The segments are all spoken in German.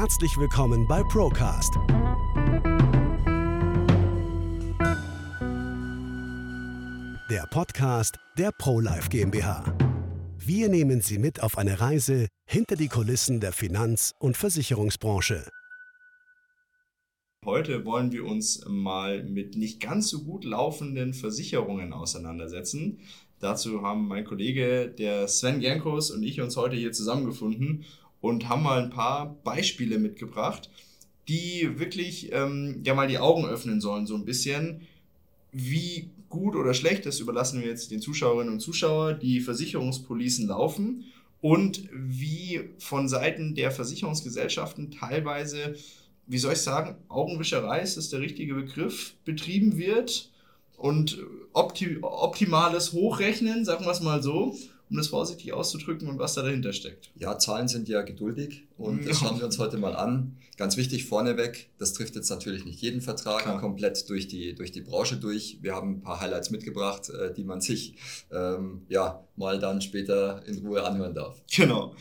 Herzlich willkommen bei Procast. Der Podcast der ProLife GmbH. Wir nehmen Sie mit auf eine Reise hinter die Kulissen der Finanz- und Versicherungsbranche. Heute wollen wir uns mal mit nicht ganz so gut laufenden Versicherungen auseinandersetzen. Dazu haben mein Kollege, der Sven Gernkos und ich uns heute hier zusammengefunden und haben mal ein paar Beispiele mitgebracht, die wirklich ähm, ja mal die Augen öffnen sollen, so ein bisschen. Wie gut oder schlecht, das überlassen wir jetzt den Zuschauerinnen und Zuschauern, die Versicherungspolicen laufen und wie von Seiten der Versicherungsgesellschaften teilweise, wie soll ich sagen, Augenwischerei ist das der richtige Begriff, betrieben wird und opti optimales Hochrechnen, sagen wir es mal so, um das vorsichtig auszudrücken und was da dahinter steckt. Ja, Zahlen sind ja geduldig und das schauen wir uns heute mal an. Ganz wichtig vorneweg, das trifft jetzt natürlich nicht jeden Vertrag Klar. komplett durch die, durch die Branche durch. Wir haben ein paar Highlights mitgebracht, äh, die man sich ähm, ja mal dann später in Ruhe anhören darf. Genau.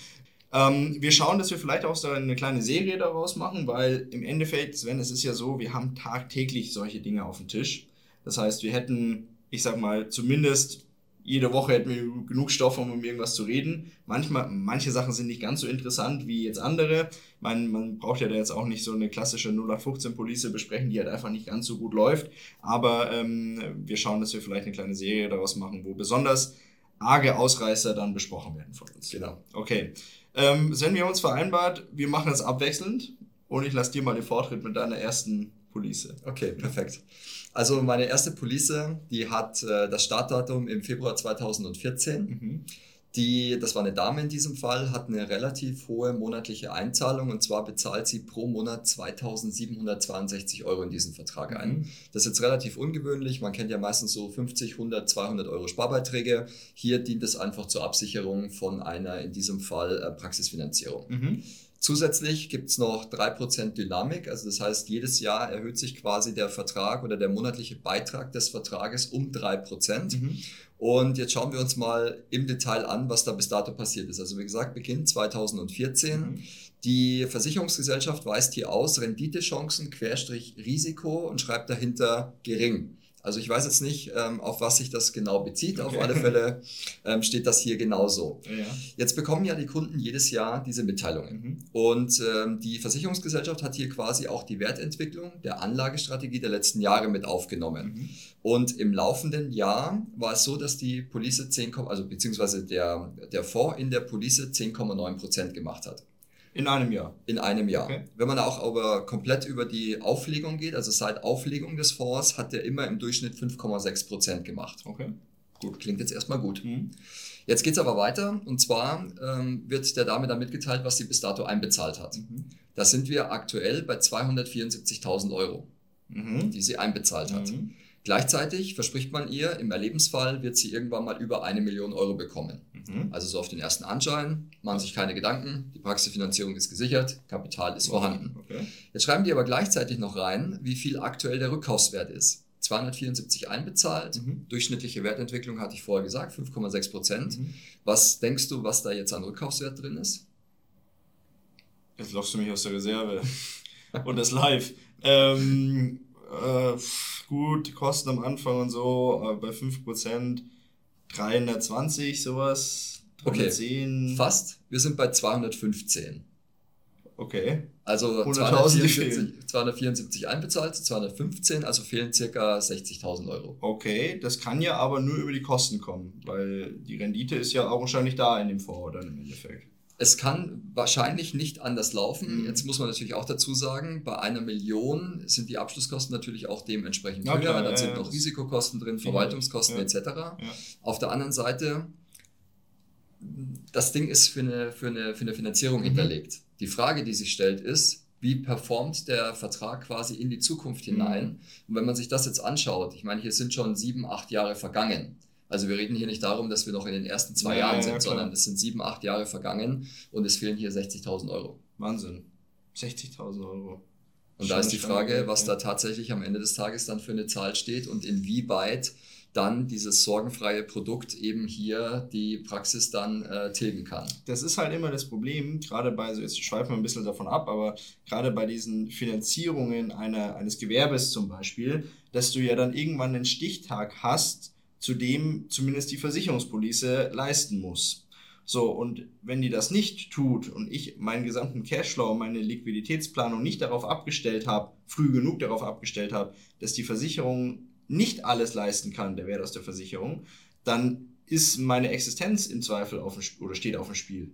Ähm, wir schauen, dass wir vielleicht auch so eine kleine Serie daraus machen, weil im Endeffekt, Sven, es ist ja so, wir haben tagtäglich solche Dinge auf dem Tisch. Das heißt, wir hätten, ich sag mal, zumindest jede Woche hätten wir genug Stoff, um um irgendwas zu reden. Manchmal, manche Sachen sind nicht ganz so interessant wie jetzt andere. Man, man braucht ja da jetzt auch nicht so eine klassische 0815-Police besprechen, die halt einfach nicht ganz so gut läuft. Aber ähm, wir schauen, dass wir vielleicht eine kleine Serie daraus machen, wo besonders arge Ausreißer dann besprochen werden von uns. Genau. Okay. Ähm, Sven, wir uns vereinbart, wir machen es abwechselnd und ich lasse dir mal den Vortritt mit deiner ersten Police. Okay, perfekt. Also meine erste Police, die hat äh, das Startdatum im Februar 2014. Mhm. Die, das war eine Dame in diesem Fall, hat eine relativ hohe monatliche Einzahlung und zwar bezahlt sie pro Monat 2762 Euro in diesen Vertrag ein. Mhm. Das ist jetzt relativ ungewöhnlich. Man kennt ja meistens so 50, 100, 200 Euro Sparbeiträge. Hier dient es einfach zur Absicherung von einer, in diesem Fall, äh, Praxisfinanzierung. Mhm. Zusätzlich gibt es noch 3% Dynamik, also das heißt, jedes Jahr erhöht sich quasi der Vertrag oder der monatliche Beitrag des Vertrages um 3%. Mhm. Und jetzt schauen wir uns mal im Detail an, was da bis dato passiert ist. Also wie gesagt, Beginn 2014. Mhm. Die Versicherungsgesellschaft weist hier aus Renditechancen, Querstrich Risiko und schreibt dahinter gering. Also ich weiß jetzt nicht, ähm, auf was sich das genau bezieht. Okay. Auf alle Fälle ähm, steht das hier genauso. Ja. Jetzt bekommen ja die Kunden jedes Jahr diese Mitteilungen. Mhm. Und ähm, die Versicherungsgesellschaft hat hier quasi auch die Wertentwicklung der Anlagestrategie der letzten Jahre mit aufgenommen. Mhm. Und im laufenden Jahr war es so, dass die Police 10, also beziehungsweise der, der Fonds in der Police 10,9 Prozent gemacht hat. In einem Jahr. In einem Jahr. Okay. Wenn man auch aber komplett über die Auflegung geht, also seit Auflegung des Fonds, hat der immer im Durchschnitt 5,6 Prozent gemacht. Okay. Gut, klingt jetzt erstmal gut. Mhm. Jetzt geht es aber weiter und zwar ähm, wird der Dame dann mitgeteilt, was sie bis dato einbezahlt hat. Mhm. Da sind wir aktuell bei 274.000 Euro, mhm. die sie einbezahlt hat. Gleichzeitig verspricht man ihr, im Erlebensfall wird sie irgendwann mal über eine Million Euro bekommen. Mhm. Also so auf den ersten Anschein, machen sich keine Gedanken, die Praxisfinanzierung ist gesichert, Kapital ist vorhanden. Okay. Jetzt schreiben die aber gleichzeitig noch rein, wie viel aktuell der Rückkaufswert ist. 274 einbezahlt, mhm. durchschnittliche Wertentwicklung hatte ich vorher gesagt, 5,6 Prozent. Mhm. Was denkst du, was da jetzt an Rückkaufswert drin ist? Jetzt lockst du mich aus der Reserve. Und das live. Ähm, äh, gut, Kosten am Anfang und so, äh, bei 5%, 320, sowas. 310. Okay, fast. Wir sind bei 215. Okay. Also 274, 274 einbezahlt, 215, also fehlen circa 60.000 Euro. Okay, das kann ja aber nur über die Kosten kommen, weil die Rendite ist ja auch wahrscheinlich da in dem Fonds dann im Endeffekt. Es kann wahrscheinlich nicht anders laufen. Mhm. Jetzt muss man natürlich auch dazu sagen, bei einer Million sind die Abschlusskosten natürlich auch dementsprechend ja, höher. Klar, Dann ja, sind ja, noch Risikokosten drin, Verwaltungskosten etc. Auf der anderen Seite, das Ding ist für eine, für eine, für eine Finanzierung mhm. hinterlegt. Die Frage, die sich stellt, ist, wie performt der Vertrag quasi in die Zukunft hinein? Mhm. Und wenn man sich das jetzt anschaut, ich meine, hier sind schon sieben, acht Jahre vergangen. Also wir reden hier nicht darum, dass wir noch in den ersten zwei ja, Jahren sind, ja, sondern es sind sieben, acht Jahre vergangen und es fehlen hier 60.000 Euro. Wahnsinn. 60.000 Euro. Und Schon da ist die Frage, was da tatsächlich am Ende des Tages dann für eine Zahl steht und inwieweit dann dieses sorgenfreie Produkt eben hier die Praxis dann äh, tilgen kann. Das ist halt immer das Problem, gerade bei, so jetzt schweifen wir ein bisschen davon ab, aber gerade bei diesen Finanzierungen einer, eines Gewerbes zum Beispiel, dass du ja dann irgendwann einen Stichtag hast, zu dem zumindest die Versicherungspolice leisten muss. So, und wenn die das nicht tut und ich meinen gesamten Cashflow, meine Liquiditätsplanung nicht darauf abgestellt habe, früh genug darauf abgestellt habe, dass die Versicherung nicht alles leisten kann, der Wert aus der Versicherung, dann ist meine Existenz im Zweifel auf dem, oder steht auf dem Spiel.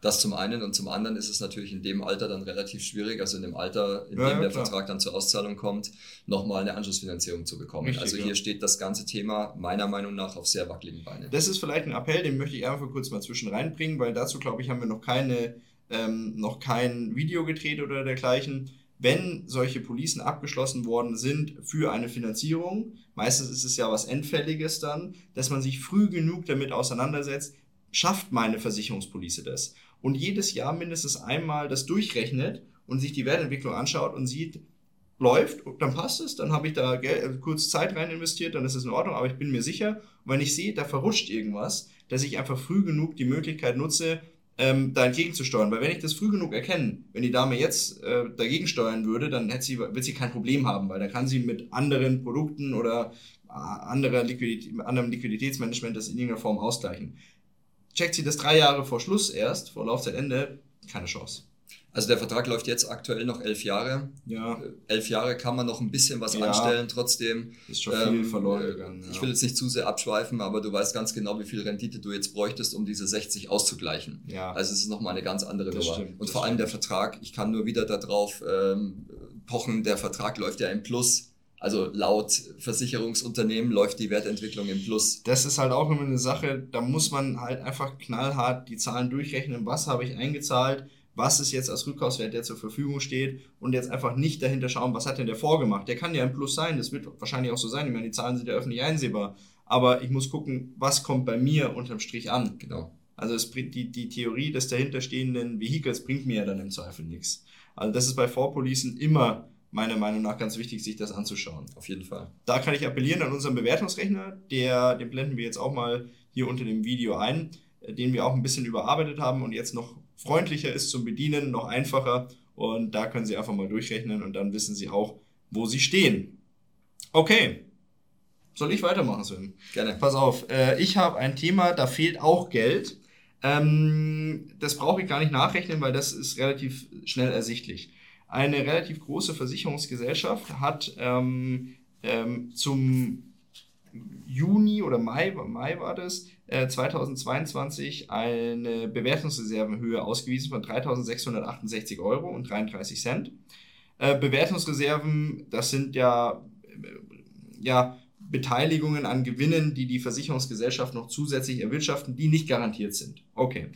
Das zum einen und zum anderen ist es natürlich in dem Alter dann relativ schwierig, also in dem Alter, in ja, dem der klar. Vertrag dann zur Auszahlung kommt, nochmal eine Anschlussfinanzierung zu bekommen. Richtig, also hier ja. steht das ganze Thema meiner Meinung nach auf sehr wackeligen Beinen. Das ist vielleicht ein Appell, den möchte ich einfach kurz mal zwischen reinbringen, weil dazu glaube ich haben wir noch keine ähm, noch kein Video gedreht oder dergleichen. Wenn solche Policen abgeschlossen worden sind für eine Finanzierung, meistens ist es ja was Endfälliges dann, dass man sich früh genug damit auseinandersetzt, schafft meine Versicherungspolice das? Und jedes Jahr mindestens einmal das durchrechnet und sich die Wertentwicklung anschaut und sieht, läuft, dann passt es, dann habe ich da Geld, äh, kurz Zeit rein investiert, dann ist es in Ordnung, aber ich bin mir sicher, wenn ich sehe, da verrutscht irgendwas, dass ich einfach früh genug die Möglichkeit nutze, ähm, da entgegenzusteuern. Weil wenn ich das früh genug erkenne, wenn die Dame jetzt äh, dagegen steuern würde, dann hätte sie, wird sie kein Problem haben, weil dann kann sie mit anderen Produkten oder äh, anderer Liquidität, anderem Liquiditätsmanagement das in irgendeiner Form ausgleichen checkt sie das drei Jahre vor Schluss erst, vor Laufzeitende, keine Chance. Also der Vertrag läuft jetzt aktuell noch elf Jahre. Ja. Äh, elf Jahre kann man noch ein bisschen was ja. anstellen, trotzdem. Ist schon viel ähm, verloren äh, gegangen. Ja. Ich will jetzt nicht zu sehr abschweifen, aber du weißt ganz genau, wie viel Rendite du jetzt bräuchtest, um diese 60 auszugleichen. Ja. Also es ist nochmal eine ganz andere das Nummer. Stimmt, Und vor allem der Vertrag, ich kann nur wieder darauf ähm, pochen, der Vertrag läuft ja im Plus. Also laut Versicherungsunternehmen läuft die Wertentwicklung im Plus. Das ist halt auch immer eine Sache, da muss man halt einfach knallhart die Zahlen durchrechnen, was habe ich eingezahlt, was ist jetzt als Rückkaufswert, der zur Verfügung steht und jetzt einfach nicht dahinter schauen, was hat denn der vorgemacht. Der kann ja im Plus sein, das wird wahrscheinlich auch so sein, ich meine, die Zahlen sind ja öffentlich einsehbar, aber ich muss gucken, was kommt bei mir unterm Strich an. Genau. Also es die, die Theorie des dahinterstehenden Vehikels bringt mir ja dann im Zweifel nichts. Also das ist bei Vorpolicen immer meiner Meinung nach ganz wichtig, sich das anzuschauen. Auf jeden Fall. Da kann ich appellieren an unseren Bewertungsrechner, der, den blenden wir jetzt auch mal hier unter dem Video ein, äh, den wir auch ein bisschen überarbeitet haben und jetzt noch freundlicher ist zum Bedienen, noch einfacher. Und da können Sie einfach mal durchrechnen und dann wissen Sie auch, wo Sie stehen. Okay. Soll ich weitermachen, Sven? Gerne. Pass auf, äh, ich habe ein Thema, da fehlt auch Geld. Ähm, das brauche ich gar nicht nachrechnen, weil das ist relativ schnell ersichtlich. Eine relativ große Versicherungsgesellschaft hat ähm, ähm, zum Juni oder Mai, Mai war das, äh, 2022 eine Bewertungsreservenhöhe ausgewiesen von 3.668 Euro und 33 Cent. Äh, Bewertungsreserven, das sind ja, äh, ja Beteiligungen an Gewinnen, die die Versicherungsgesellschaft noch zusätzlich erwirtschaften, die nicht garantiert sind. Okay.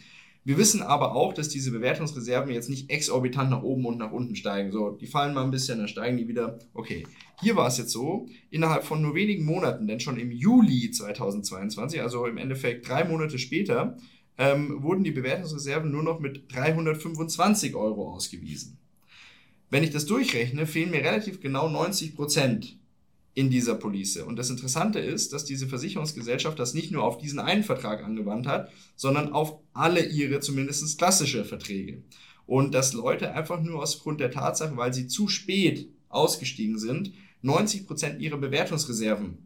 Wir wissen aber auch, dass diese Bewertungsreserven jetzt nicht exorbitant nach oben und nach unten steigen. So, die fallen mal ein bisschen, dann steigen die wieder. Okay, hier war es jetzt so, innerhalb von nur wenigen Monaten, denn schon im Juli 2022, also im Endeffekt drei Monate später, ähm, wurden die Bewertungsreserven nur noch mit 325 Euro ausgewiesen. Wenn ich das durchrechne, fehlen mir relativ genau 90 Prozent in dieser Police. Und das Interessante ist, dass diese Versicherungsgesellschaft das nicht nur auf diesen einen Vertrag angewandt hat, sondern auf alle ihre zumindest klassische Verträge. Und dass Leute einfach nur aus Grund der Tatsache, weil sie zu spät ausgestiegen sind, 90 Prozent ihrer Bewertungsreserven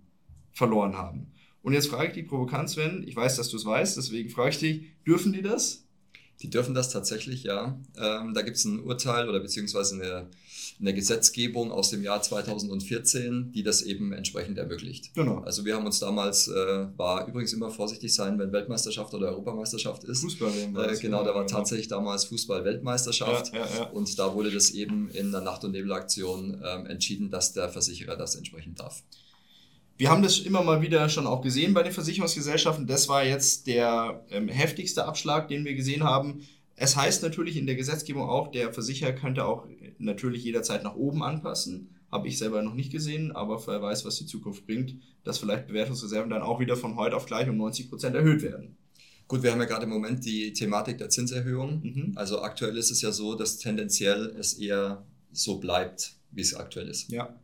verloren haben. Und jetzt frage ich dich provokant, Sven, ich weiß, dass du es weißt, deswegen frage ich dich, dürfen die das? Die dürfen das tatsächlich, ja. Ähm, da gibt es ein Urteil oder beziehungsweise eine, eine Gesetzgebung aus dem Jahr 2014, die das eben entsprechend ermöglicht. Genau. Also wir haben uns damals, äh, war übrigens immer vorsichtig sein, wenn Weltmeisterschaft oder Europameisterschaft ist. Fußball. Äh, genau, da war genau. tatsächlich damals Fußball-Weltmeisterschaft ja, ja, ja. und da wurde das eben in der Nacht- und Nebelaktion äh, entschieden, dass der Versicherer das entsprechend darf. Wir haben das immer mal wieder schon auch gesehen bei den Versicherungsgesellschaften. Das war jetzt der ähm, heftigste Abschlag, den wir gesehen haben. Es heißt natürlich in der Gesetzgebung auch, der Versicherer könnte auch natürlich jederzeit nach oben anpassen. Habe ich selber noch nicht gesehen, aber wer weiß, was die Zukunft bringt, dass vielleicht Bewertungsreserven dann auch wieder von heute auf gleich um 90 Prozent erhöht werden. Gut, wir haben ja gerade im Moment die Thematik der Zinserhöhung. Mhm. Also aktuell ist es ja so, dass tendenziell es eher so bleibt, wie es aktuell ist. Ja.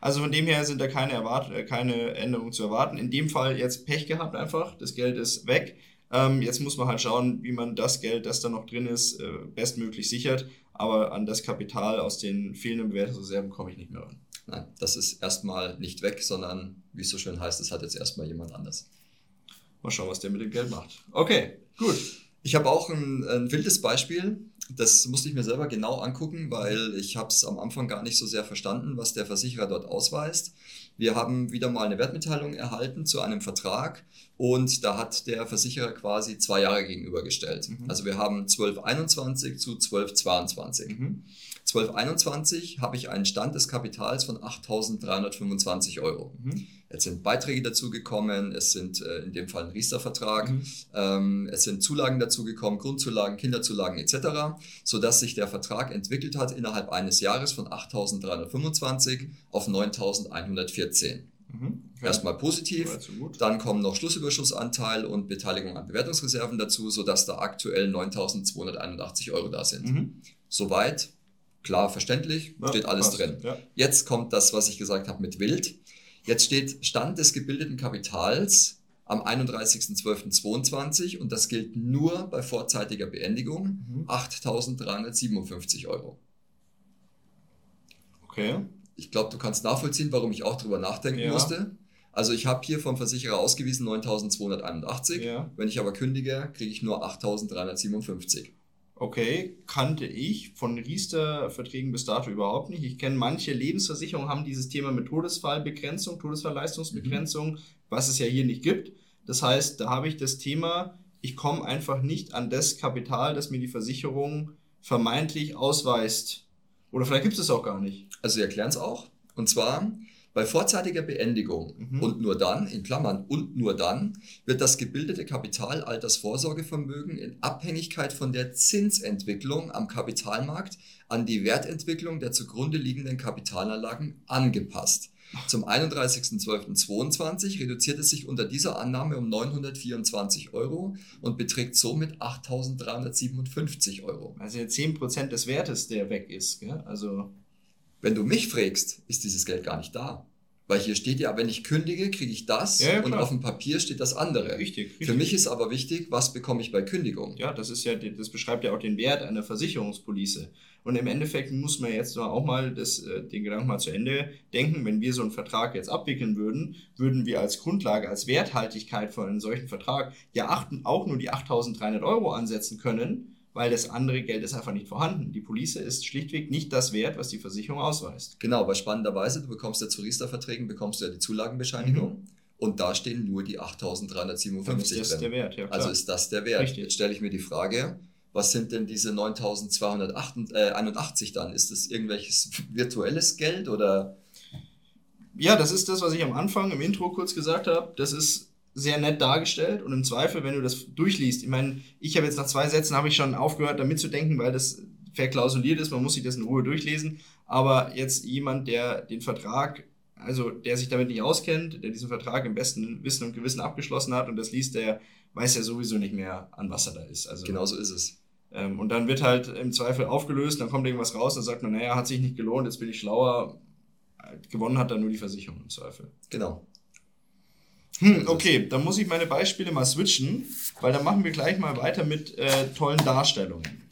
Also von dem her sind da keine, Erwart äh, keine Änderungen zu erwarten. In dem Fall jetzt Pech gehabt einfach, das Geld ist weg. Ähm, jetzt muss man halt schauen, wie man das Geld, das da noch drin ist, äh, bestmöglich sichert. Aber an das Kapital aus den fehlenden Bewertungsreserven komme ich nicht mehr ran. Nein, das ist erstmal nicht weg, sondern wie es so schön heißt, es hat jetzt erstmal jemand anders. Mal schauen, was der mit dem Geld macht. Okay, gut. Ich habe auch ein, ein wildes Beispiel. Das musste ich mir selber genau angucken, weil ich habe es am Anfang gar nicht so sehr verstanden, was der Versicherer dort ausweist. Wir haben wieder mal eine Wertmitteilung erhalten zu einem Vertrag und da hat der Versicherer quasi zwei Jahre gegenübergestellt. Mhm. Also wir haben 1221 zu 1222. Mhm. 1221 habe ich einen Stand des Kapitals von 8.325 Euro. Mhm. Jetzt sind Beiträge dazugekommen, es sind äh, in dem Fall ein Riester-Vertrag, mhm. ähm, es sind Zulagen dazugekommen, Grundzulagen, Kinderzulagen etc., sodass sich der Vertrag entwickelt hat innerhalb eines Jahres von 8.325 auf 9.114. Mhm. Okay. Erstmal positiv, dann kommen noch Schlussüberschussanteil und Beteiligung an Bewertungsreserven dazu, sodass da aktuell 9.281 Euro da sind. Mhm. Soweit klar verständlich, ja, steht alles passt, drin. Ja. Jetzt kommt das, was ich gesagt habe mit Wild. Jetzt steht Stand des gebildeten Kapitals am 31.12.22 und das gilt nur bei vorzeitiger Beendigung, mhm. 8.357 Euro. Okay. Ich glaube, du kannst nachvollziehen, warum ich auch drüber nachdenken ja. musste. Also ich habe hier vom Versicherer ausgewiesen 9.281. Ja. Wenn ich aber kündige, kriege ich nur 8.357. Okay, kannte ich von Riester-Verträgen bis dato überhaupt nicht. Ich kenne manche Lebensversicherungen haben dieses Thema mit Todesfallbegrenzung, Todesfallleistungsbegrenzung, mhm. was es ja hier nicht gibt. Das heißt, da habe ich das Thema, ich komme einfach nicht an das Kapital, das mir die Versicherung vermeintlich ausweist. Oder vielleicht gibt es es auch gar nicht. Also sie erklären es auch. Und zwar, bei vorzeitiger Beendigung mhm. und nur dann, in Klammern und nur dann, wird das gebildete Kapital Altersvorsorgevermögen in Abhängigkeit von der Zinsentwicklung am Kapitalmarkt an die Wertentwicklung der zugrunde liegenden Kapitalanlagen angepasst. Zum 31.12.22 reduziert es sich unter dieser Annahme um 924 Euro und beträgt somit 8.357 Euro. Also ja 10% des Wertes, der weg ist. Gell? Also wenn du mich fragst, ist dieses Geld gar nicht da. Weil hier steht ja, wenn ich kündige, kriege ich das ja, ja, und auf dem Papier steht das andere. Richtig, richtig. Für mich ist aber wichtig, was bekomme ich bei Kündigung? Ja, das ist ja, das beschreibt ja auch den Wert einer Versicherungspolice. Und im Endeffekt muss man jetzt auch mal das, äh, den Gedanken mal zu Ende denken. Wenn wir so einen Vertrag jetzt abwickeln würden, würden wir als Grundlage, als Werthaltigkeit von einem solchen Vertrag ja auch nur die 8.300 Euro ansetzen können weil das andere Geld ist einfach nicht vorhanden. Die Police ist schlichtweg nicht das wert, was die Versicherung ausweist. Genau, weil spannenderweise, du bekommst ja zu Riester-Verträgen, bekommst du ja die Zulagenbescheinigung. Mhm. Und da stehen nur die 8.357 ist das der Wert, ja, klar. Also ist das der Wert. Richtig. Jetzt stelle ich mir die Frage, was sind denn diese 9.281 dann? Ist das irgendwelches virtuelles Geld oder? Ja, das ist das, was ich am Anfang im Intro kurz gesagt habe. Das ist sehr nett dargestellt und im Zweifel, wenn du das durchliest, ich meine, ich habe jetzt nach zwei Sätzen habe ich schon aufgehört, damit zu denken, weil das verklausuliert ist, man muss sich das in Ruhe durchlesen, aber jetzt jemand, der den Vertrag, also der sich damit nicht auskennt, der diesen Vertrag im besten Wissen und Gewissen abgeschlossen hat und das liest, der weiß ja sowieso nicht mehr, an was er da ist. Also, genau so ist es. Ähm, und dann wird halt im Zweifel aufgelöst, dann kommt irgendwas raus, dann sagt man, naja, hat sich nicht gelohnt, jetzt bin ich schlauer. Gewonnen hat dann nur die Versicherung im Zweifel. Genau. Hm, okay, dann muss ich meine Beispiele mal switchen, weil dann machen wir gleich mal weiter mit äh, tollen Darstellungen.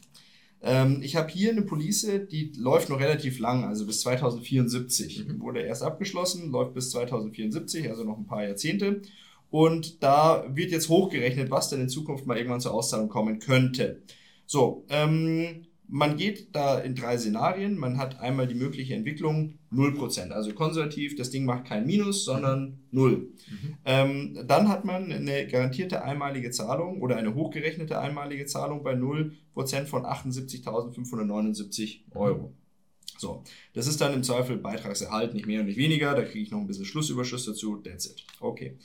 Ähm, ich habe hier eine Police, die läuft noch relativ lang, also bis 2074. Mhm. Wurde erst abgeschlossen, läuft bis 2074, also noch ein paar Jahrzehnte. Und da wird jetzt hochgerechnet, was denn in Zukunft mal irgendwann zur Auszahlung kommen könnte. So, ähm, man geht da in drei Szenarien. Man hat einmal die mögliche Entwicklung 0%, also konservativ, das Ding macht kein Minus, sondern 0. Mhm. Ähm, dann hat man eine garantierte einmalige Zahlung oder eine hochgerechnete einmalige Zahlung bei 0% von 78.579 Euro. So, das ist dann im Zweifel Beitragserhalt, nicht mehr und nicht weniger. Da kriege ich noch ein bisschen Schlussüberschuss dazu. That's it. Okay.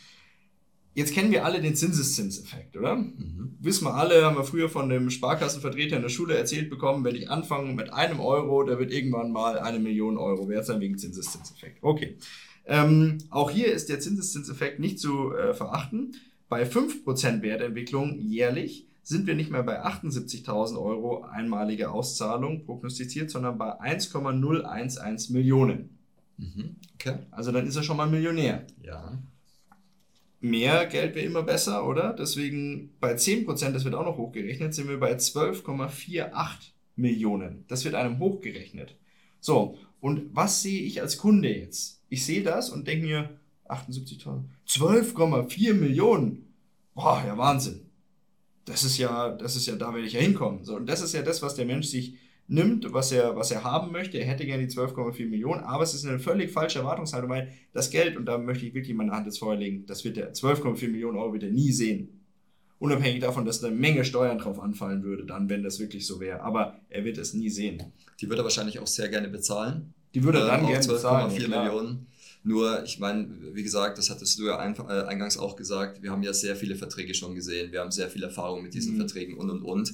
Jetzt kennen wir alle den Zinseszinseffekt, oder? Mhm. Wissen wir alle, haben wir früher von dem Sparkassenvertreter in der Schule erzählt bekommen, wenn ich anfange mit einem Euro, der wird irgendwann mal eine Million Euro wert sein wegen Zinseszinseffekt. Okay. Ähm, auch hier ist der Zinseszinseffekt nicht zu äh, verachten. Bei 5% Wertentwicklung jährlich sind wir nicht mehr bei 78.000 Euro einmalige Auszahlung prognostiziert, sondern bei 1,011 Millionen. Mhm. Okay. Also dann ist er schon mal Millionär. Ja. Mehr Geld wäre immer besser, oder? Deswegen bei 10%, das wird auch noch hochgerechnet, sind wir bei 12,48 Millionen. Das wird einem hochgerechnet. So, und was sehe ich als Kunde jetzt? Ich sehe das und denke mir, 78.000, 12,4 Millionen. Boah, ja Wahnsinn. Das ist ja, das ist ja, da werde ich ja hinkommen. So, und das ist ja das, was der Mensch sich nimmt, was er, was er haben möchte. Er hätte gerne die 12,4 Millionen, aber es ist eine völlig falsche Erwartungshaltung, weil das Geld, und da möchte ich wirklich meine Hand ins Feuer legen, das wird der 12,4 Millionen Euro wird er nie sehen. Unabhängig davon, dass da eine Menge Steuern drauf anfallen würde, dann, wenn das wirklich so wäre. Aber er wird es nie sehen. Die würde er wahrscheinlich auch sehr gerne bezahlen. Die würde er dann äh, gerne bezahlen. 12,4 Millionen. Nur, ich meine, wie gesagt, das hattest du ja äh, eingangs auch gesagt, wir haben ja sehr viele Verträge schon gesehen, wir haben sehr viel Erfahrung mit diesen mhm. Verträgen und und und.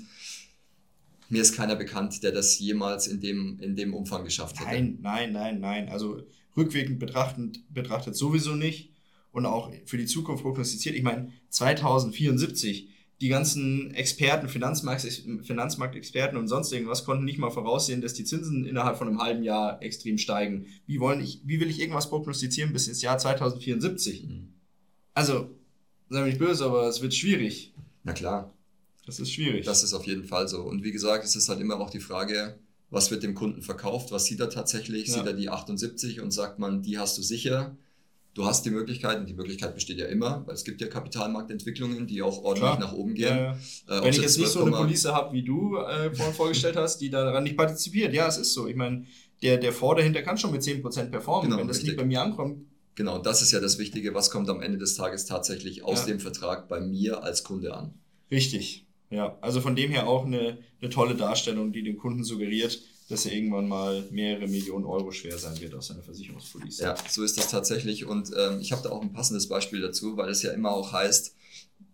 Mir ist keiner bekannt, der das jemals in dem, in dem Umfang geschafft hätte. Nein, nein, nein, nein. Also rückwirkend betrachtend, betrachtet sowieso nicht und auch für die Zukunft prognostiziert. Ich meine, 2074 die ganzen Experten, Finanzmarkt, Finanzmarktexperten und sonst irgendwas konnten nicht mal voraussehen, dass die Zinsen innerhalb von einem halben Jahr extrem steigen. Wie, wollen ich, wie will ich irgendwas prognostizieren bis ins Jahr 2074? Mhm. Also, sei nicht böse, aber es wird schwierig. Na klar. Das ist schwierig. Das ist auf jeden Fall so. Und wie gesagt, es ist halt immer auch die Frage, was wird dem Kunden verkauft? Was sieht er tatsächlich? Ja. Sieht er die 78 und sagt man, die hast du sicher? du hast die Möglichkeit, und die Möglichkeit besteht ja immer, weil es gibt ja Kapitalmarktentwicklungen, die auch ordentlich Klar. nach oben gehen. Ja, ja. Äh, Wenn ich jetzt nicht so eine Police habe, wie du äh, vorhin vorgestellt hast, die daran nicht partizipiert, ja, es ist so. Ich meine, der, der Fonds dahinter kann schon mit 10% performen. Genau, Wenn das richtig. nicht bei mir ankommt, Genau, das ist ja das Wichtige. Was kommt am Ende des Tages tatsächlich aus ja. dem Vertrag bei mir als Kunde an? Richtig. Ja, also von dem her auch eine, eine tolle Darstellung, die dem Kunden suggeriert, dass er irgendwann mal mehrere Millionen Euro schwer sein wird aus seiner Versicherungspolice. Ja, so ist das tatsächlich. Und ähm, ich habe da auch ein passendes Beispiel dazu, weil es ja immer auch heißt,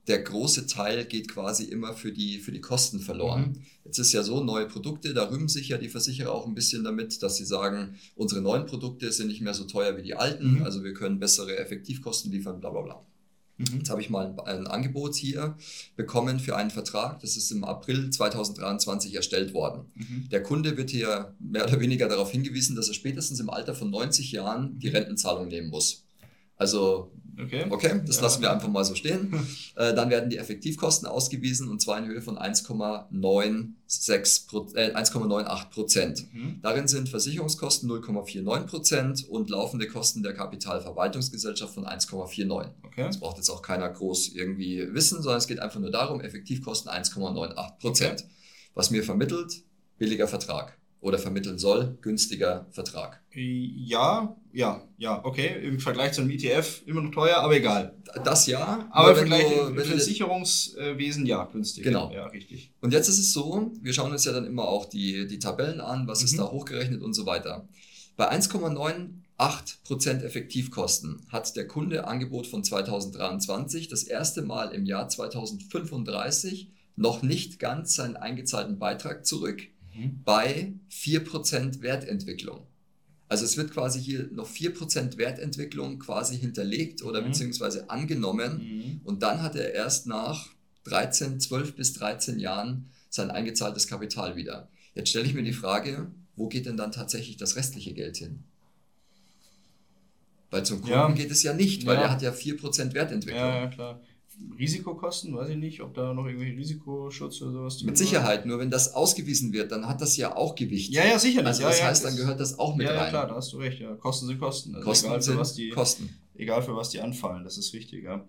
der große Teil geht quasi immer für die, für die Kosten verloren. Mhm. Jetzt ist ja so, neue Produkte, da rühmen sich ja die Versicherer auch ein bisschen damit, dass sie sagen, unsere neuen Produkte sind nicht mehr so teuer wie die alten, mhm. also wir können bessere Effektivkosten liefern, bla bla bla. Mhm. Jetzt habe ich mal ein, ein, Angebot hier bekommen für einen Vertrag. Das ist im April 2023 erstellt worden. Mhm. Der Kunde wird hier mehr oder weniger darauf hingewiesen, dass er spätestens im Alter von 90 Jahren die Rentenzahlung nehmen muss. Also Okay. Okay, das ja. lassen wir einfach mal so stehen. äh, dann werden die Effektivkosten ausgewiesen und zwar in Höhe von 1,96 äh, 1,98 Prozent. Mhm. Darin sind Versicherungskosten 0,49 Prozent und laufende Kosten der Kapitalverwaltungsgesellschaft von 1,49. Okay. Das braucht jetzt auch keiner groß irgendwie wissen, sondern es geht einfach nur darum, Effektivkosten 1,98 Prozent. Okay. Was mir vermittelt, billiger Vertrag oder vermitteln soll, günstiger Vertrag. Ja, ja, ja, okay. Im Vergleich zum ETF immer noch teuer, aber egal. Das ja. Aber im Vergleich wenn Versicherungswesen ja, günstiger. Genau. Ja, richtig. Und jetzt ist es so, wir schauen uns ja dann immer auch die, die Tabellen an, was mhm. ist da hochgerechnet und so weiter. Bei 1,98% Effektivkosten hat der Kunde Angebot von 2023 das erste Mal im Jahr 2035 noch nicht ganz seinen eingezahlten Beitrag zurück mhm. bei 4% Wertentwicklung. Also es wird quasi hier noch 4% Wertentwicklung quasi hinterlegt oder mhm. beziehungsweise angenommen mhm. und dann hat er erst nach 13, 12 bis 13 Jahren sein eingezahltes Kapital wieder. Jetzt stelle ich mir die Frage, wo geht denn dann tatsächlich das restliche Geld hin? Weil zum Kunden ja. geht es ja nicht, weil ja. er hat ja 4% Wertentwicklung. Ja, ja, klar. Risikokosten, weiß ich nicht, ob da noch irgendwie Risikoschutz oder sowas Mit Sicherheit, nur wenn das ausgewiesen wird, dann hat das ja auch Gewicht. Ja, ja, sicherlich. Also das ja, heißt, dann gehört das auch mit ja, rein. Ja, klar, da hast du recht. Ja. Kosten sind Kosten. Also Kosten egal, sind was die, Kosten. Egal für was die anfallen, das ist richtig. Ja.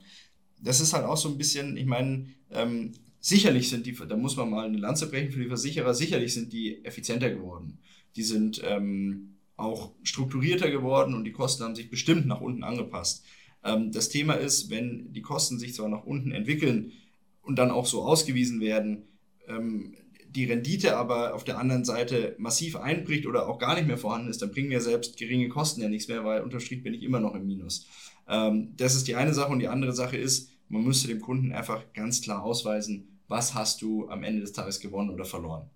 Das ist halt auch so ein bisschen, ich meine, ähm, sicherlich sind die, da muss man mal eine Lanze brechen für die Versicherer, sicherlich sind die effizienter geworden. Die sind ähm, auch strukturierter geworden und die Kosten haben sich bestimmt nach unten angepasst. Ähm, das Thema ist, wenn die Kosten sich zwar nach unten entwickeln und dann auch so ausgewiesen werden, ähm, die Rendite aber auf der anderen Seite massiv einbricht oder auch gar nicht mehr vorhanden ist, dann bringen mir selbst geringe Kosten ja nichts mehr, weil unterm Strich bin ich immer noch im Minus. Ähm, das ist die eine Sache und die andere Sache ist, man müsste dem Kunden einfach ganz klar ausweisen, was hast du am Ende des Tages gewonnen oder verloren.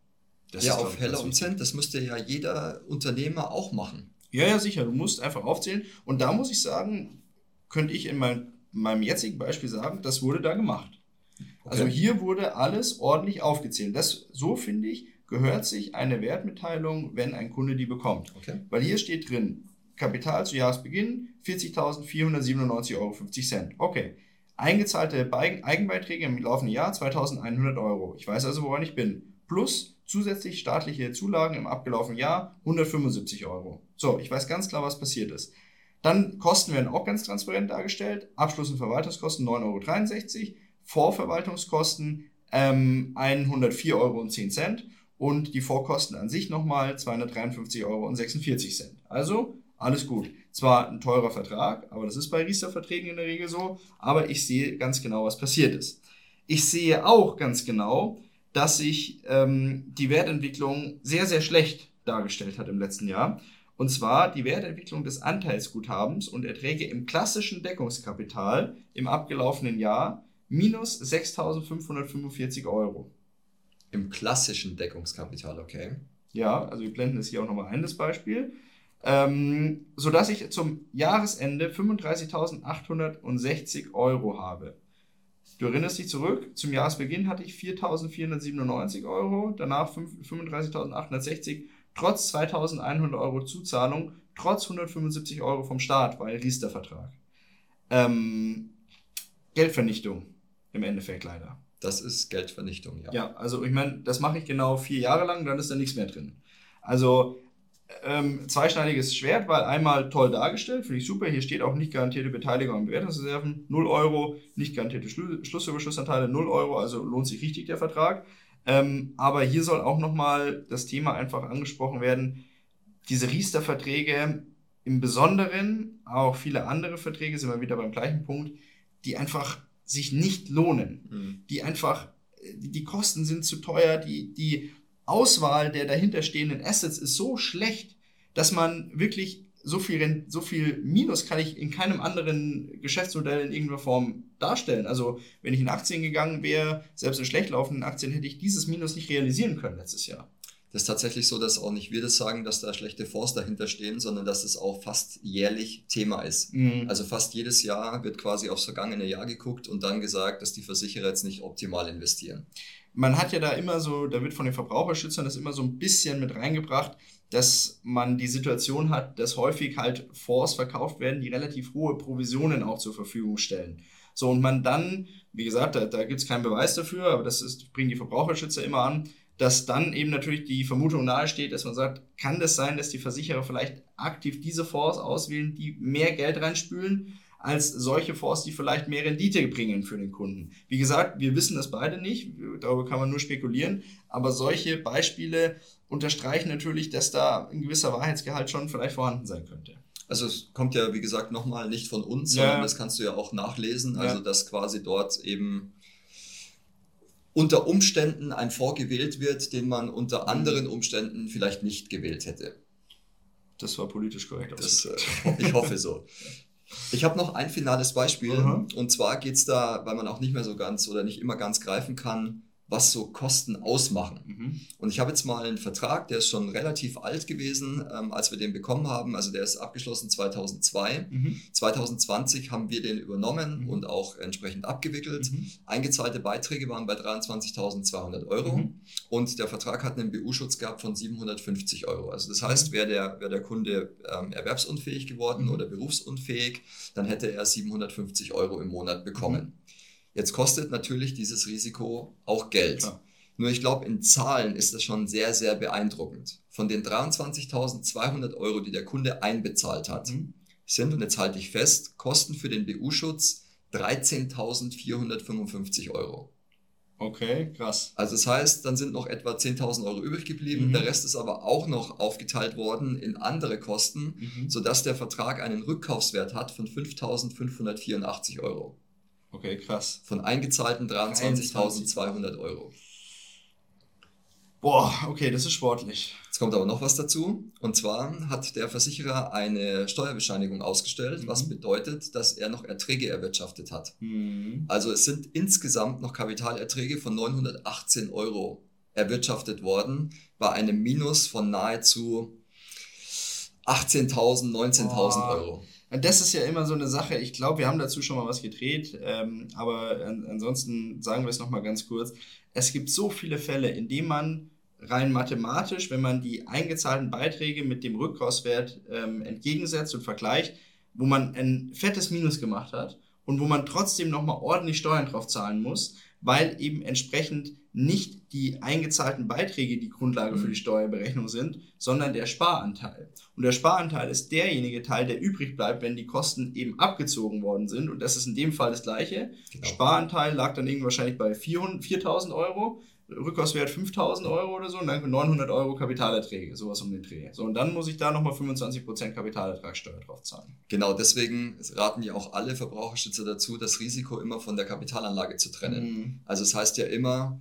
Das ja, auf Heller und Cent, das müsste ja jeder Unternehmer auch machen. Ja, ja, sicher. Du musst einfach aufzählen. Und da muss ich sagen, könnte ich in mein, meinem jetzigen Beispiel sagen, das wurde da gemacht. Okay. Also hier wurde alles ordentlich aufgezählt. Das, so finde ich, gehört sich eine Wertmitteilung, wenn ein Kunde die bekommt. Okay. Weil hier steht drin, Kapital zu Jahresbeginn 40.497,50 Euro. Okay. Eingezahlte Eigenbeiträge im laufenden Jahr 2.100 Euro. Ich weiß also, woran ich bin. Plus zusätzlich staatliche Zulagen im abgelaufenen Jahr 175 Euro. So, ich weiß ganz klar, was passiert ist. Dann Kosten werden auch ganz transparent dargestellt. Abschluss- und Verwaltungskosten 9,63 Euro. Vorverwaltungskosten ähm, 104,10 Euro und die Vorkosten an sich nochmal 253,46 Euro. Also alles gut. Zwar ein teurer Vertrag, aber das ist bei Riester-Verträgen in der Regel so, aber ich sehe ganz genau, was passiert ist. Ich sehe auch ganz genau, dass sich ähm, die Wertentwicklung sehr, sehr schlecht dargestellt hat im letzten Jahr. Und zwar die Wertentwicklung des Anteilsguthabens und Erträge im klassischen Deckungskapital im abgelaufenen Jahr minus 6.545 Euro. Im klassischen Deckungskapital, okay. Ja, also wir blenden es hier auch nochmal ein, das Beispiel. Ähm, sodass ich zum Jahresende 35.860 Euro habe. Du erinnerst dich zurück, zum Jahresbeginn hatte ich 4.497 Euro, danach 35.860, trotz 2.100 Euro Zuzahlung, trotz 175 Euro vom Staat, weil Riester-Vertrag. Ähm, Geldvernichtung im Endeffekt leider. Das ist Geldvernichtung, ja. Ja, also ich meine, das mache ich genau vier Jahre lang, dann ist da nichts mehr drin. Also ähm, zweischneidiges Schwert, weil einmal toll dargestellt, finde ich super. Hier steht auch nicht garantierte Beteiligung an Bewertungsreserven, 0 Euro, nicht garantierte Schlu Schlussüberschussanteile, 0 Euro, also lohnt sich richtig der Vertrag. Ähm, aber hier soll auch nochmal das Thema einfach angesprochen werden. Diese Riester-Verträge im Besonderen, auch viele andere Verträge, sind wir wieder beim gleichen Punkt, die einfach sich nicht lohnen. Mhm. Die einfach, die Kosten sind zu teuer, die, die Auswahl der dahinterstehenden Assets ist so schlecht, dass man wirklich so viel, so viel Minus kann ich in keinem anderen Geschäftsmodell in irgendeiner Form darstellen. Also, wenn ich in Aktien gegangen wäre, selbst in schlecht laufenden Aktien, hätte ich dieses Minus nicht realisieren können letztes Jahr. Das ist tatsächlich so, dass auch nicht wir das sagen, dass da schlechte Fonds dahinter stehen, sondern dass es auch fast jährlich Thema ist. Mhm. Also fast jedes Jahr wird quasi aufs vergangene Jahr geguckt und dann gesagt, dass die Versicherer jetzt nicht optimal investieren. Man hat ja da immer so, da wird von den Verbraucherschützern das immer so ein bisschen mit reingebracht, dass man die Situation hat, dass häufig halt Fonds verkauft werden, die relativ hohe Provisionen auch zur Verfügung stellen. So, und man dann, wie gesagt, da, da gibt es keinen Beweis dafür, aber das ist, bringen die Verbraucherschützer immer an, dass dann eben natürlich die Vermutung nahesteht, dass man sagt, kann das sein, dass die Versicherer vielleicht aktiv diese Fonds auswählen, die mehr Geld reinspülen, als solche Fonds, die vielleicht mehr Rendite bringen für den Kunden. Wie gesagt, wir wissen das beide nicht, darüber kann man nur spekulieren, aber solche Beispiele unterstreichen natürlich, dass da ein gewisser Wahrheitsgehalt schon vielleicht vorhanden sein könnte. Also es kommt ja, wie gesagt, nochmal nicht von uns, ja. sondern das kannst du ja auch nachlesen, also ja. dass quasi dort eben unter Umständen ein Fonds gewählt wird, den man unter mhm. anderen Umständen vielleicht nicht gewählt hätte. Das war politisch korrekt. Das, äh, ich hoffe so. Ich habe noch ein finales Beispiel. Mhm. Und zwar geht es da, weil man auch nicht mehr so ganz oder nicht immer ganz greifen kann, was so Kosten ausmachen. Mhm. Und ich habe jetzt mal einen Vertrag, der ist schon relativ alt gewesen, ähm, als wir den bekommen haben. Also der ist abgeschlossen 2002. Mhm. 2020 haben wir den übernommen mhm. und auch entsprechend abgewickelt. Mhm. Eingezahlte Beiträge waren bei 23.200 Euro mhm. und der Vertrag hat einen BU-Schutz gehabt von 750 Euro. Also das heißt, mhm. wäre der, wär der Kunde ähm, erwerbsunfähig geworden oder berufsunfähig, dann hätte er 750 Euro im Monat bekommen. Jetzt kostet natürlich dieses Risiko auch Geld. Ja. Nur ich glaube, in Zahlen ist das schon sehr, sehr beeindruckend. Von den 23.200 Euro, die der Kunde einbezahlt hat, mhm. sind, und jetzt halte ich fest, Kosten für den BU-Schutz 13.455 Euro. Okay, krass. Also das heißt, dann sind noch etwa 10.000 Euro übrig geblieben. Mhm. Der Rest ist aber auch noch aufgeteilt worden in andere Kosten, mhm. sodass der Vertrag einen Rückkaufswert hat von 5.584 Euro. Okay, krass. Von eingezahlten 23.200 Euro. Boah, okay, das ist sportlich. Jetzt kommt aber noch was dazu. Und zwar hat der Versicherer eine Steuerbescheinigung ausgestellt, mhm. was bedeutet, dass er noch Erträge erwirtschaftet hat. Mhm. Also es sind insgesamt noch Kapitalerträge von 918 Euro erwirtschaftet worden, bei einem Minus von nahezu 18.000, 19.000 Euro. Das ist ja immer so eine Sache. Ich glaube, wir haben dazu schon mal was gedreht, ähm, aber an, ansonsten sagen wir es nochmal ganz kurz. Es gibt so viele Fälle, in denen man rein mathematisch, wenn man die eingezahlten Beiträge mit dem Rückkaufswert ähm, entgegensetzt und vergleicht, wo man ein fettes Minus gemacht hat und wo man trotzdem nochmal ordentlich Steuern drauf zahlen muss, weil eben entsprechend nicht die eingezahlten Beiträge die Grundlage für die mhm. Steuerberechnung sind, sondern der Sparanteil. Und der Sparanteil ist derjenige Teil, der übrig bleibt, wenn die Kosten eben abgezogen worden sind. Und das ist in dem Fall das gleiche. Genau. Sparanteil lag dann irgendwie wahrscheinlich bei 4.000 Euro. Rückkaufswert 5000 Euro oder so und dann 900 Euro Kapitalerträge, sowas um den Dreh. So, und dann muss ich da nochmal 25% Kapitalertragssteuer drauf zahlen. Genau, deswegen raten ja auch alle Verbraucherschützer dazu, das Risiko immer von der Kapitalanlage zu trennen. Mhm. Also es das heißt ja immer,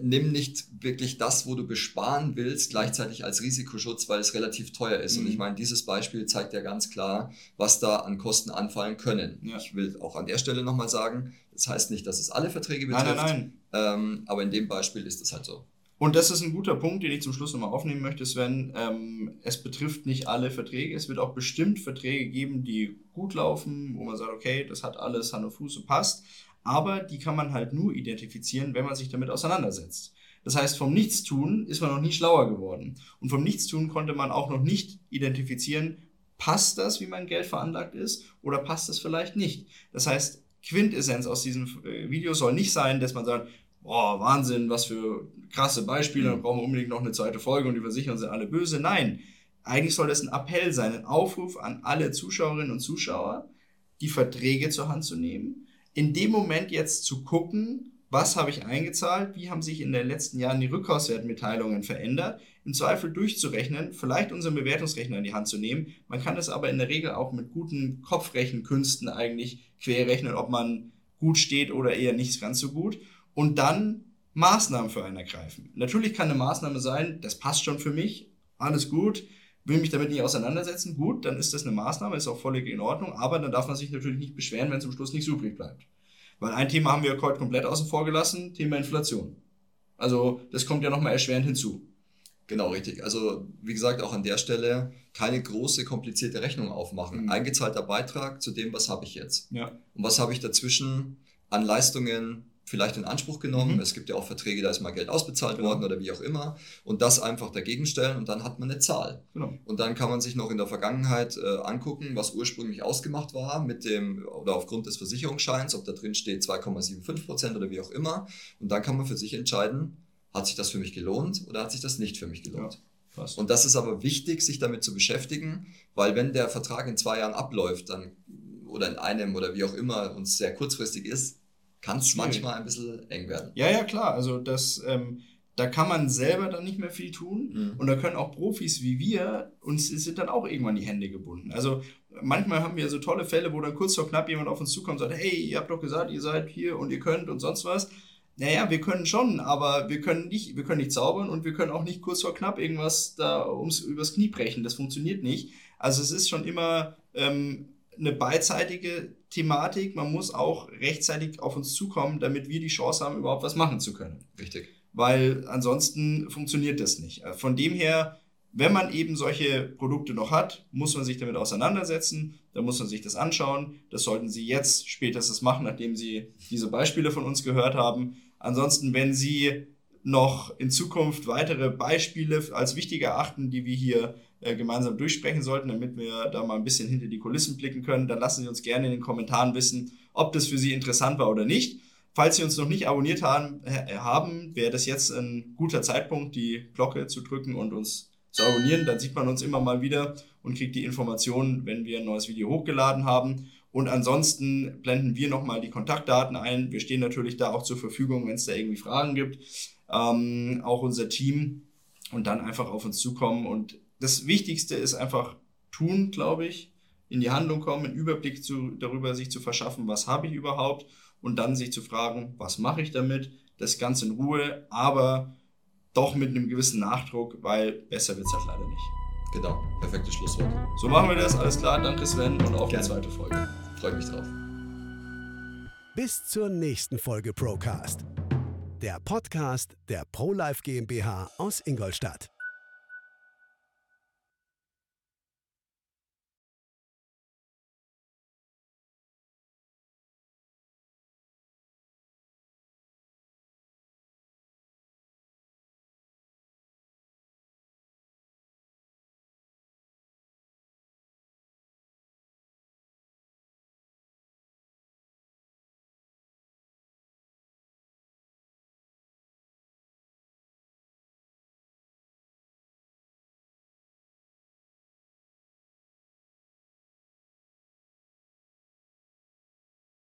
nimm nicht wirklich das, wo du besparen willst, gleichzeitig als Risikoschutz, weil es relativ teuer ist. Mhm. Und ich mhm. meine, dieses Beispiel zeigt ja ganz klar, was da an Kosten anfallen können. Ja. Ich will auch an der Stelle nochmal sagen, das heißt nicht, dass es alle Verträge betrifft. Nein, nein, nein. Ähm, aber in dem Beispiel ist es halt so. Und das ist ein guter Punkt, den ich zum Schluss nochmal aufnehmen möchte, Sven. Ähm, es betrifft nicht alle Verträge. Es wird auch bestimmt Verträge geben, die gut laufen, wo man sagt, okay, das hat alles Hand und Fuß und passt aber die kann man halt nur identifizieren, wenn man sich damit auseinandersetzt. Das heißt, vom Nichtstun ist man noch nie schlauer geworden. Und vom Nichtstun konnte man auch noch nicht identifizieren, passt das, wie mein Geld veranlagt ist, oder passt das vielleicht nicht. Das heißt, Quintessenz aus diesem äh, Video soll nicht sein, dass man sagt, boah, Wahnsinn, was für krasse Beispiele, dann brauchen wir unbedingt noch eine zweite Folge und die Versicherer sind alle böse. Nein, eigentlich soll das ein Appell sein, ein Aufruf an alle Zuschauerinnen und Zuschauer, die Verträge zur Hand zu nehmen, in dem Moment jetzt zu gucken, was habe ich eingezahlt, wie haben sich in den letzten Jahren die Rückkaufswertmitteilungen verändert, im Zweifel durchzurechnen, vielleicht unseren Bewertungsrechner in die Hand zu nehmen. Man kann das aber in der Regel auch mit guten Kopfrechenkünsten eigentlich querrechnen, ob man gut steht oder eher nicht ganz so gut und dann Maßnahmen für einen ergreifen. Natürlich kann eine Maßnahme sein, das passt schon für mich, alles gut, will mich damit nicht auseinandersetzen, gut, dann ist das eine Maßnahme, ist auch völlig in Ordnung, aber dann darf man sich natürlich nicht beschweren, wenn zum Schluss nichts übrig bleibt. Weil ein Thema haben wir heute komplett außen vor gelassen, Thema Inflation. Also das kommt ja nochmal erschwerend hinzu. Genau, richtig. Also wie gesagt, auch an der Stelle keine große, komplizierte Rechnung aufmachen. Mhm. Eingezahlter Beitrag zu dem, was habe ich jetzt. Ja. Und was habe ich dazwischen an Leistungen vielleicht in Anspruch genommen. Mhm. Es gibt ja auch Verträge, da ist mal Geld ausbezahlt genau. worden oder wie auch immer. Und das einfach dagegen stellen und dann hat man eine Zahl. Genau. Und dann kann man sich noch in der Vergangenheit äh, angucken, was ursprünglich ausgemacht war mit dem oder aufgrund des Versicherungsscheins, ob da drin steht 2,75 Prozent oder wie auch immer. Und dann kann man für sich entscheiden, hat sich das für mich gelohnt oder hat sich das nicht für mich gelohnt. Ja. Und das ist aber wichtig, sich damit zu beschäftigen, weil wenn der Vertrag in zwei Jahren abläuft, dann oder in einem oder wie auch immer uns sehr kurzfristig ist, kann es manchmal ein bisschen eng werden. Ja, ja, klar. Also das, ähm, da kann man selber dann nicht mehr viel tun. Mhm. Und da können auch Profis wie wir, uns sind dann auch irgendwann die Hände gebunden. Also manchmal haben wir so tolle Fälle, wo dann kurz vor knapp jemand auf uns zukommt und sagt, hey, ihr habt doch gesagt, ihr seid hier und ihr könnt und sonst was. Naja, wir können schon, aber wir können nicht, wir können nicht zaubern und wir können auch nicht kurz vor knapp irgendwas da ums, übers Knie brechen. Das funktioniert nicht. Also es ist schon immer ähm, eine beidseitige Thematik. Man muss auch rechtzeitig auf uns zukommen, damit wir die Chance haben, überhaupt was machen zu können. Richtig. Weil ansonsten funktioniert das nicht. Äh, von dem her, wenn man eben solche Produkte noch hat, muss man sich damit auseinandersetzen. Da muss man sich das anschauen. Das sollten Sie jetzt spätestens machen, nachdem Sie diese Beispiele von uns gehört haben. Ansonsten, wenn Sie noch in Zukunft weitere Beispiele als wichtig erachten, die wir hier äh, gemeinsam durchsprechen sollten, damit wir da mal ein bisschen hinter die Kulissen blicken können, dann lassen Sie uns gerne in den Kommentaren wissen, ob das für Sie interessant war oder nicht. Falls Sie uns noch nicht abonniert haben, äh, haben wäre das jetzt ein guter Zeitpunkt, die Glocke zu drücken und uns zu abonnieren. Dann sieht man uns immer mal wieder und kriegt die Informationen, wenn wir ein neues Video hochgeladen haben. Und ansonsten blenden wir nochmal die Kontaktdaten ein. Wir stehen natürlich da auch zur Verfügung, wenn es da irgendwie Fragen gibt. Ähm, auch unser Team und dann einfach auf uns zukommen und das Wichtigste ist einfach tun, glaube ich, in die Handlung kommen, einen Überblick zu, darüber sich zu verschaffen, was habe ich überhaupt und dann sich zu fragen, was mache ich damit, das Ganze in Ruhe, aber doch mit einem gewissen Nachdruck, weil besser wird es halt leider nicht. Genau, perfektes Schlusswort. So machen wir das, alles klar, danke Sven und auf Gerne. die zweite Folge. Freue mich drauf. Bis zur nächsten Folge Procast. Der Podcast der ProLife GmbH aus Ingolstadt.